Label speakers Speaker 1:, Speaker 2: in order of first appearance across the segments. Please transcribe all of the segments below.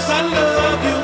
Speaker 1: Cause I
Speaker 2: love
Speaker 3: you.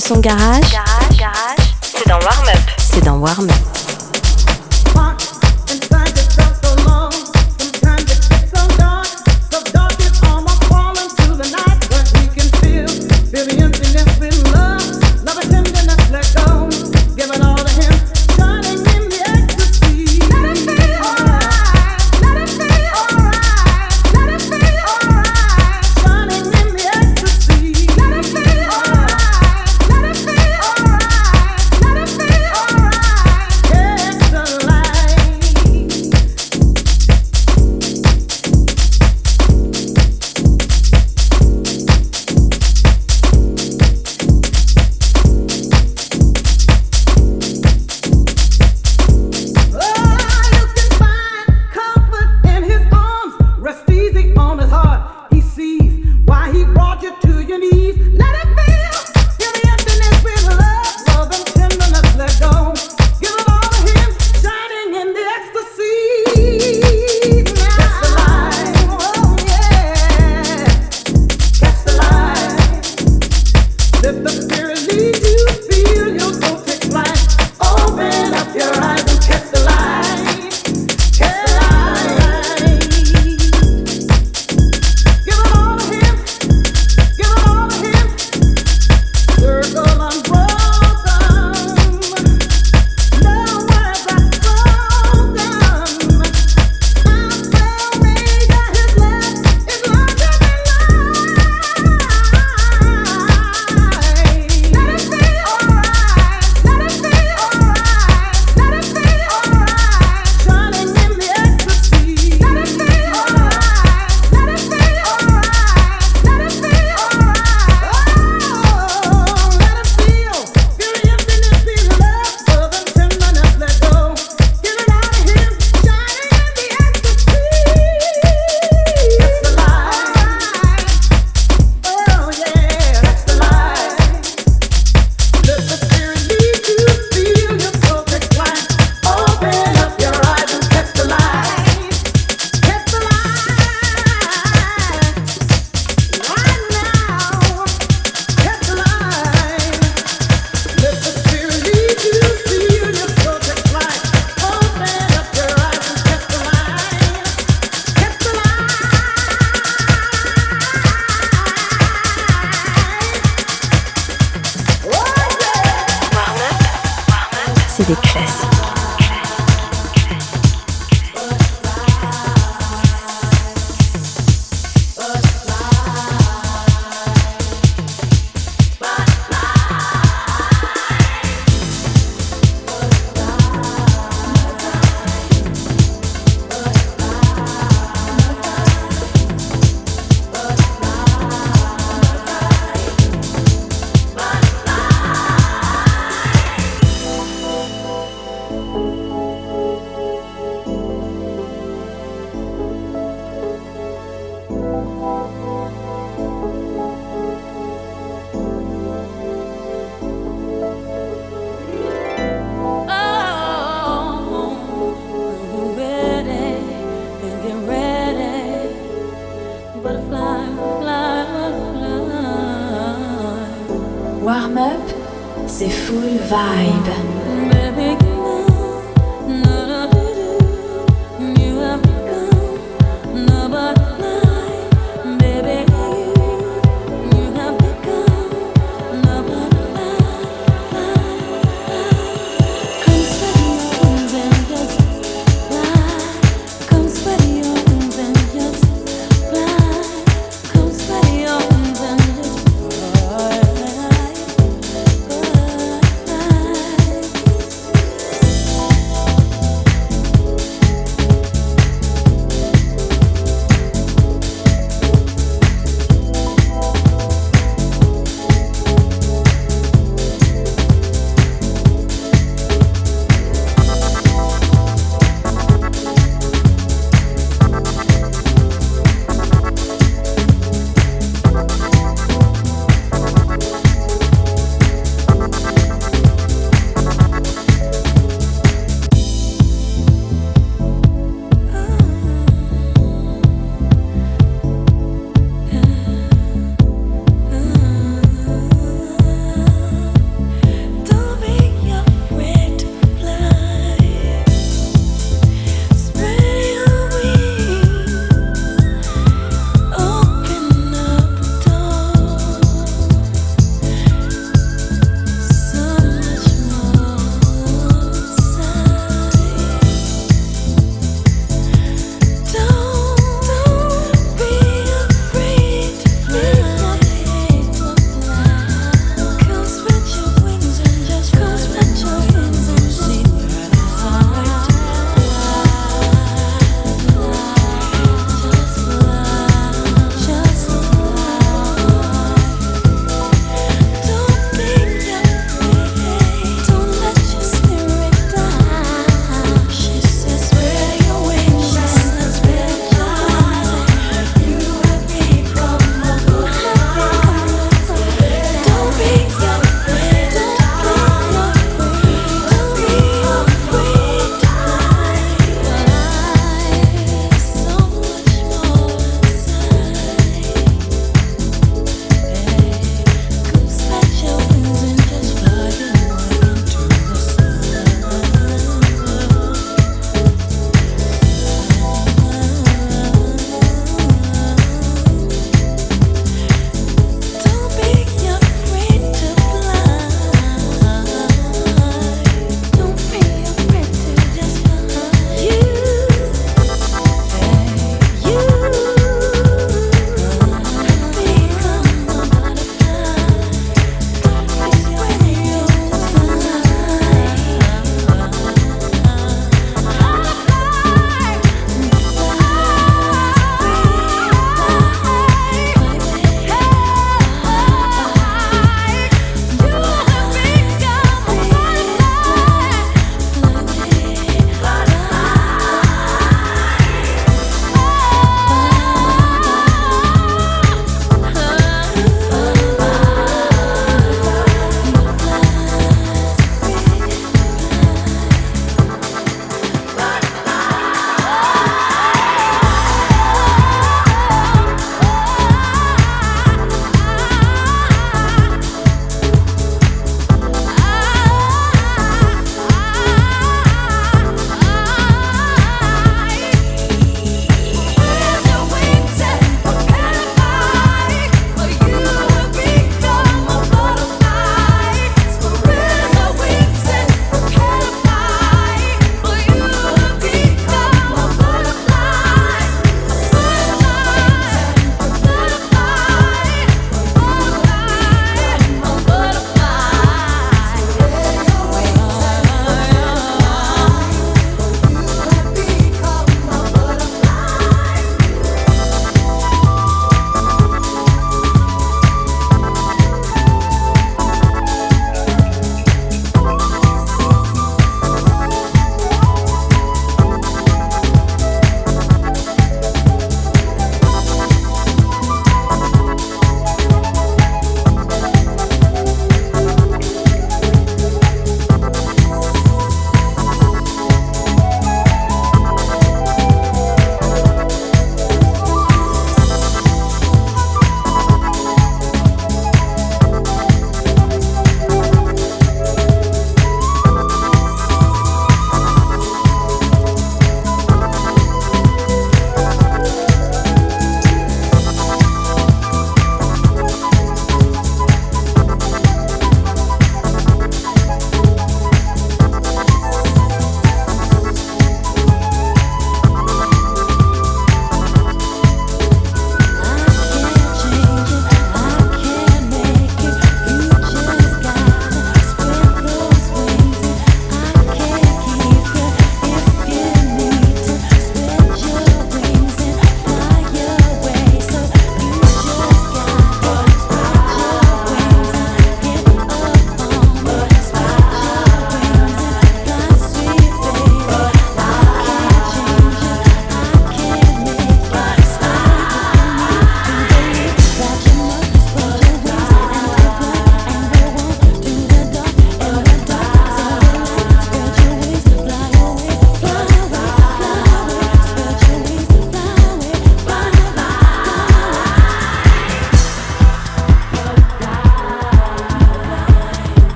Speaker 2: Son garage, garage, garage c'est dans Warm Up. C'est dans Warm Up.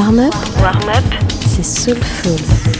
Speaker 4: Warm Up, Warm Up. c'est Soulful.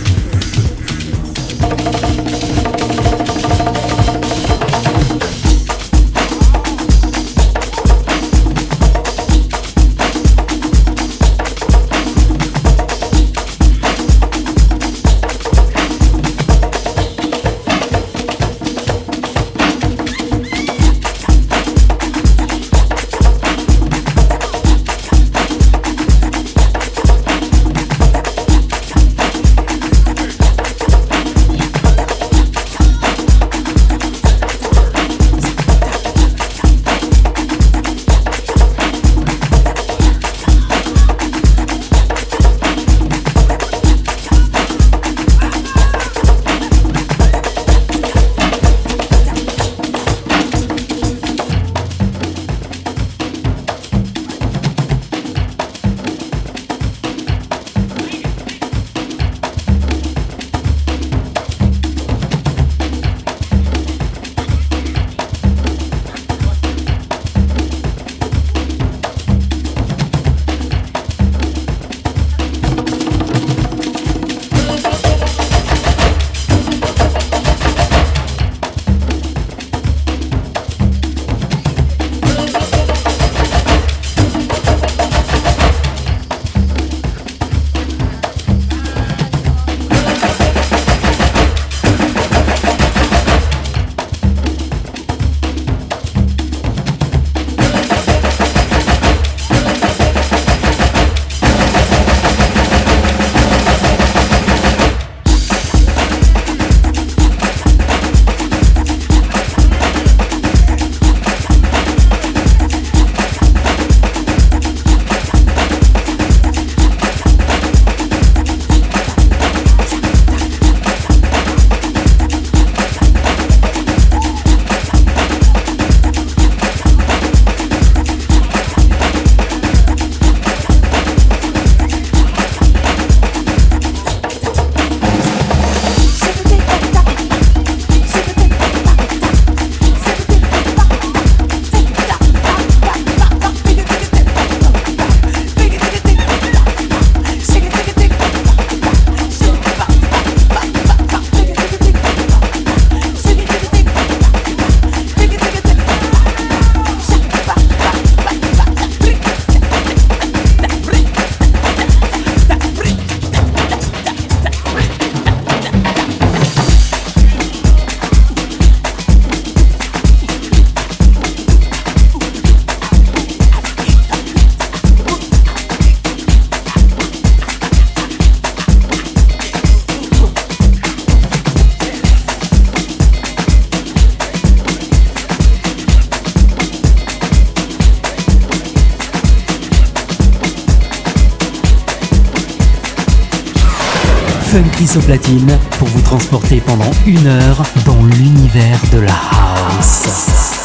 Speaker 5: Platine pour vous transporter pendant une heure dans l'univers de la house.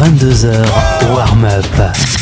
Speaker 3: 22h, warm-up.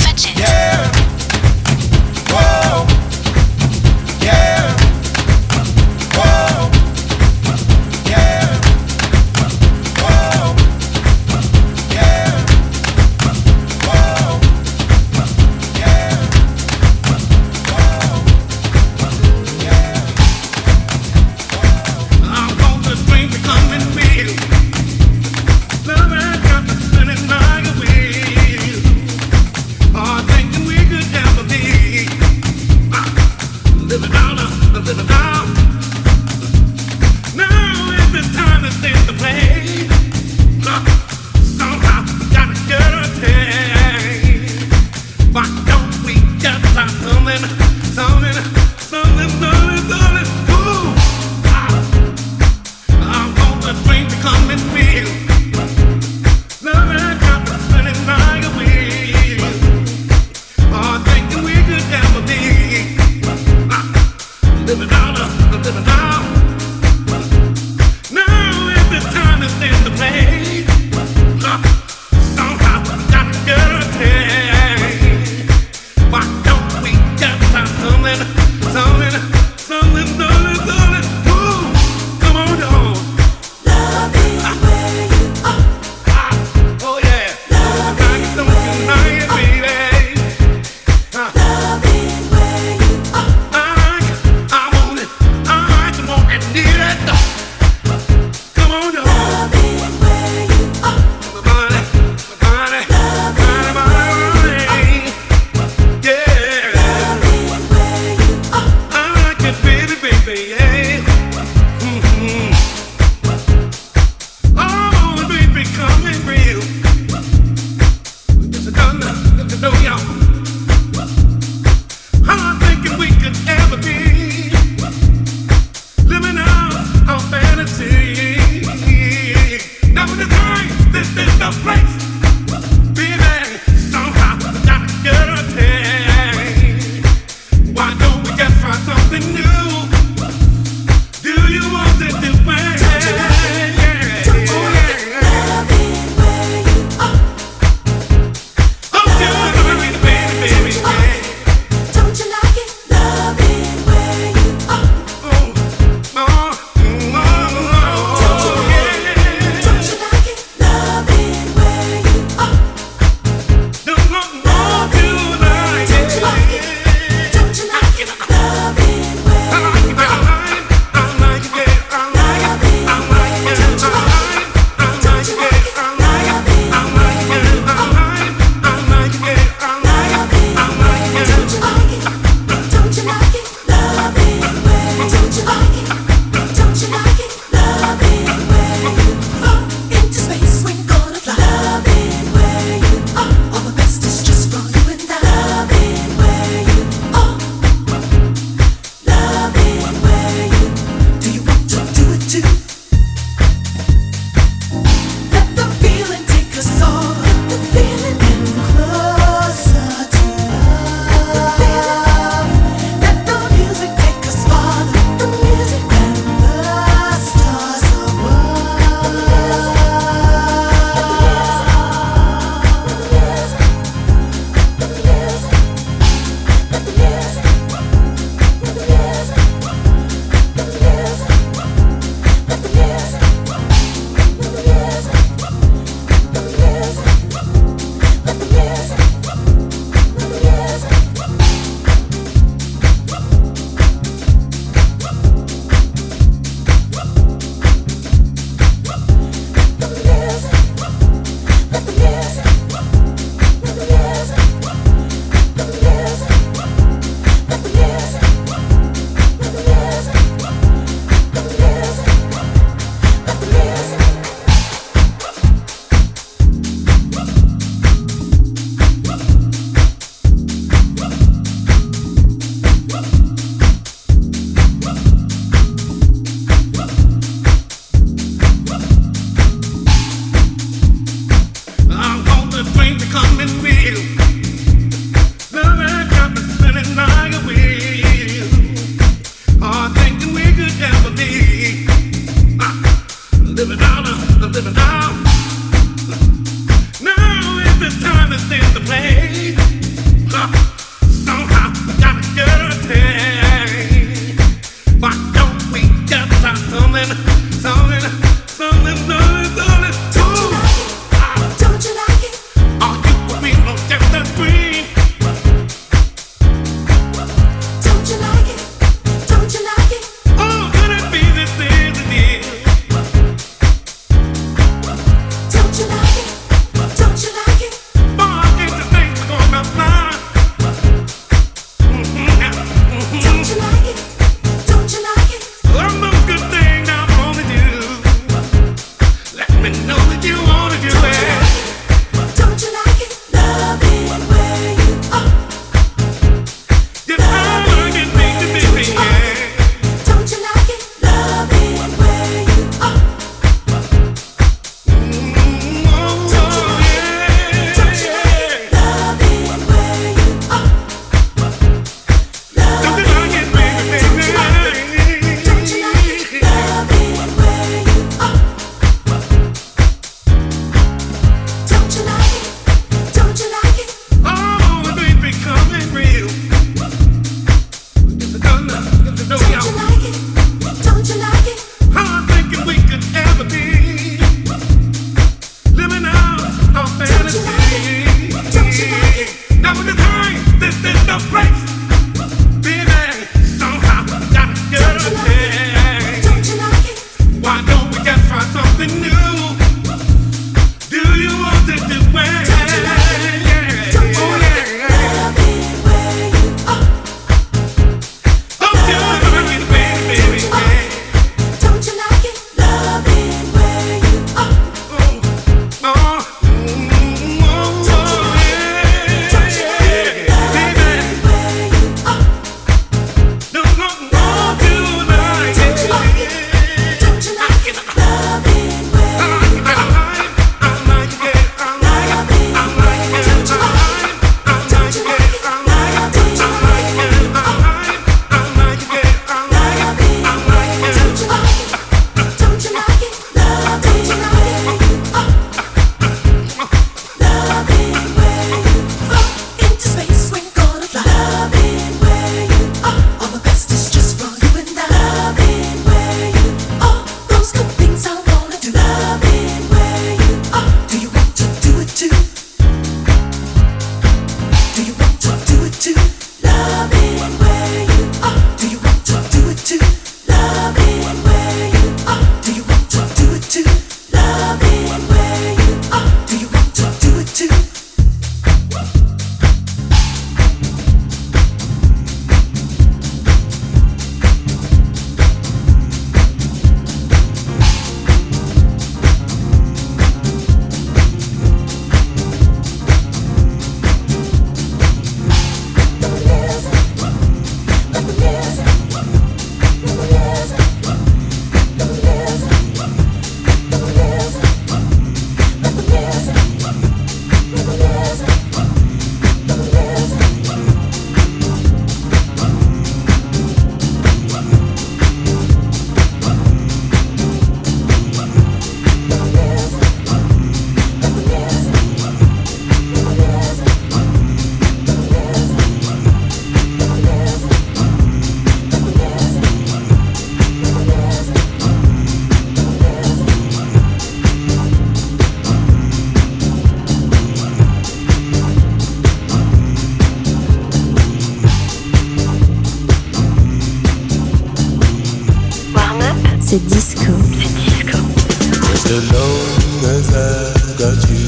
Speaker 3: Long as I've got you,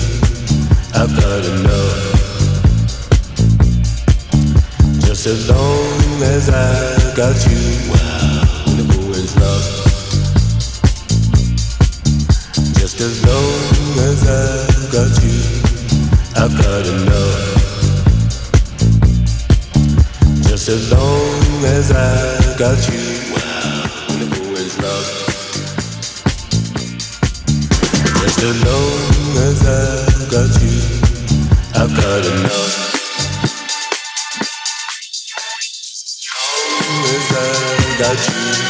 Speaker 3: I've got enough. Just as long as I got you, wow, the always love. Just as long as I've got you, I've got enough. Just as long as I got you. Long as I've got you, I've got enough. Long as I've got you,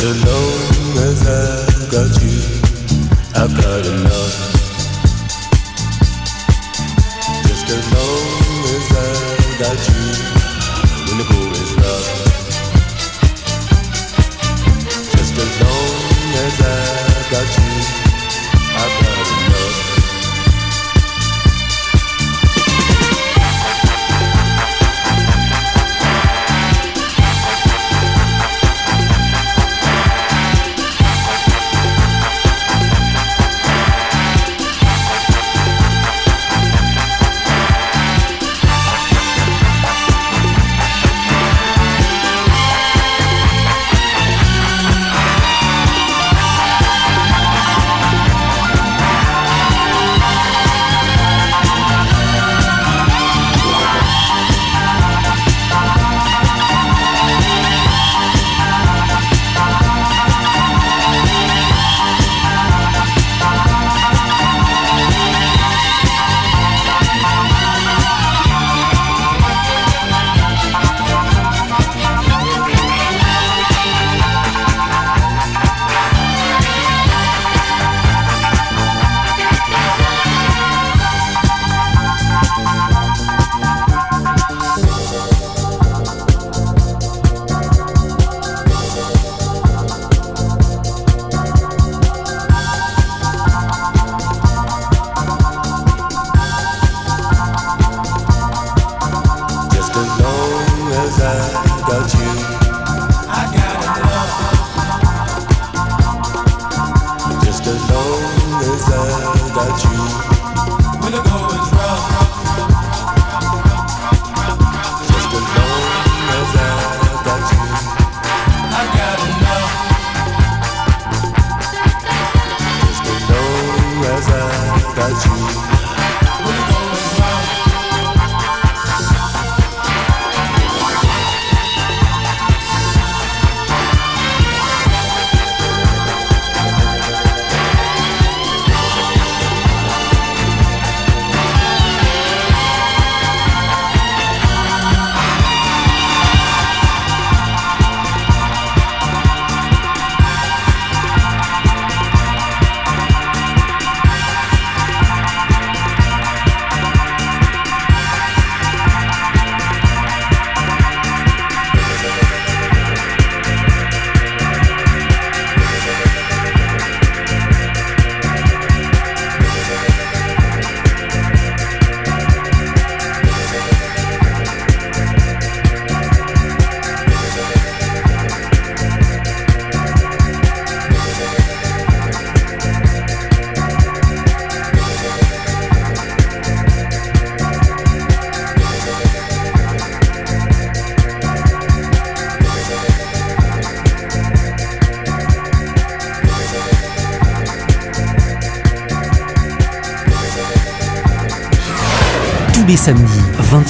Speaker 3: Long as I've got you, I've got enough. Just as long as I've got you.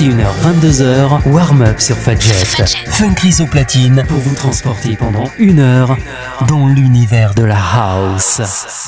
Speaker 5: 21h-22h, warm-up sur Fadjet. Funkris au platine pour vous transporter pendant une heure dans l'univers de la house.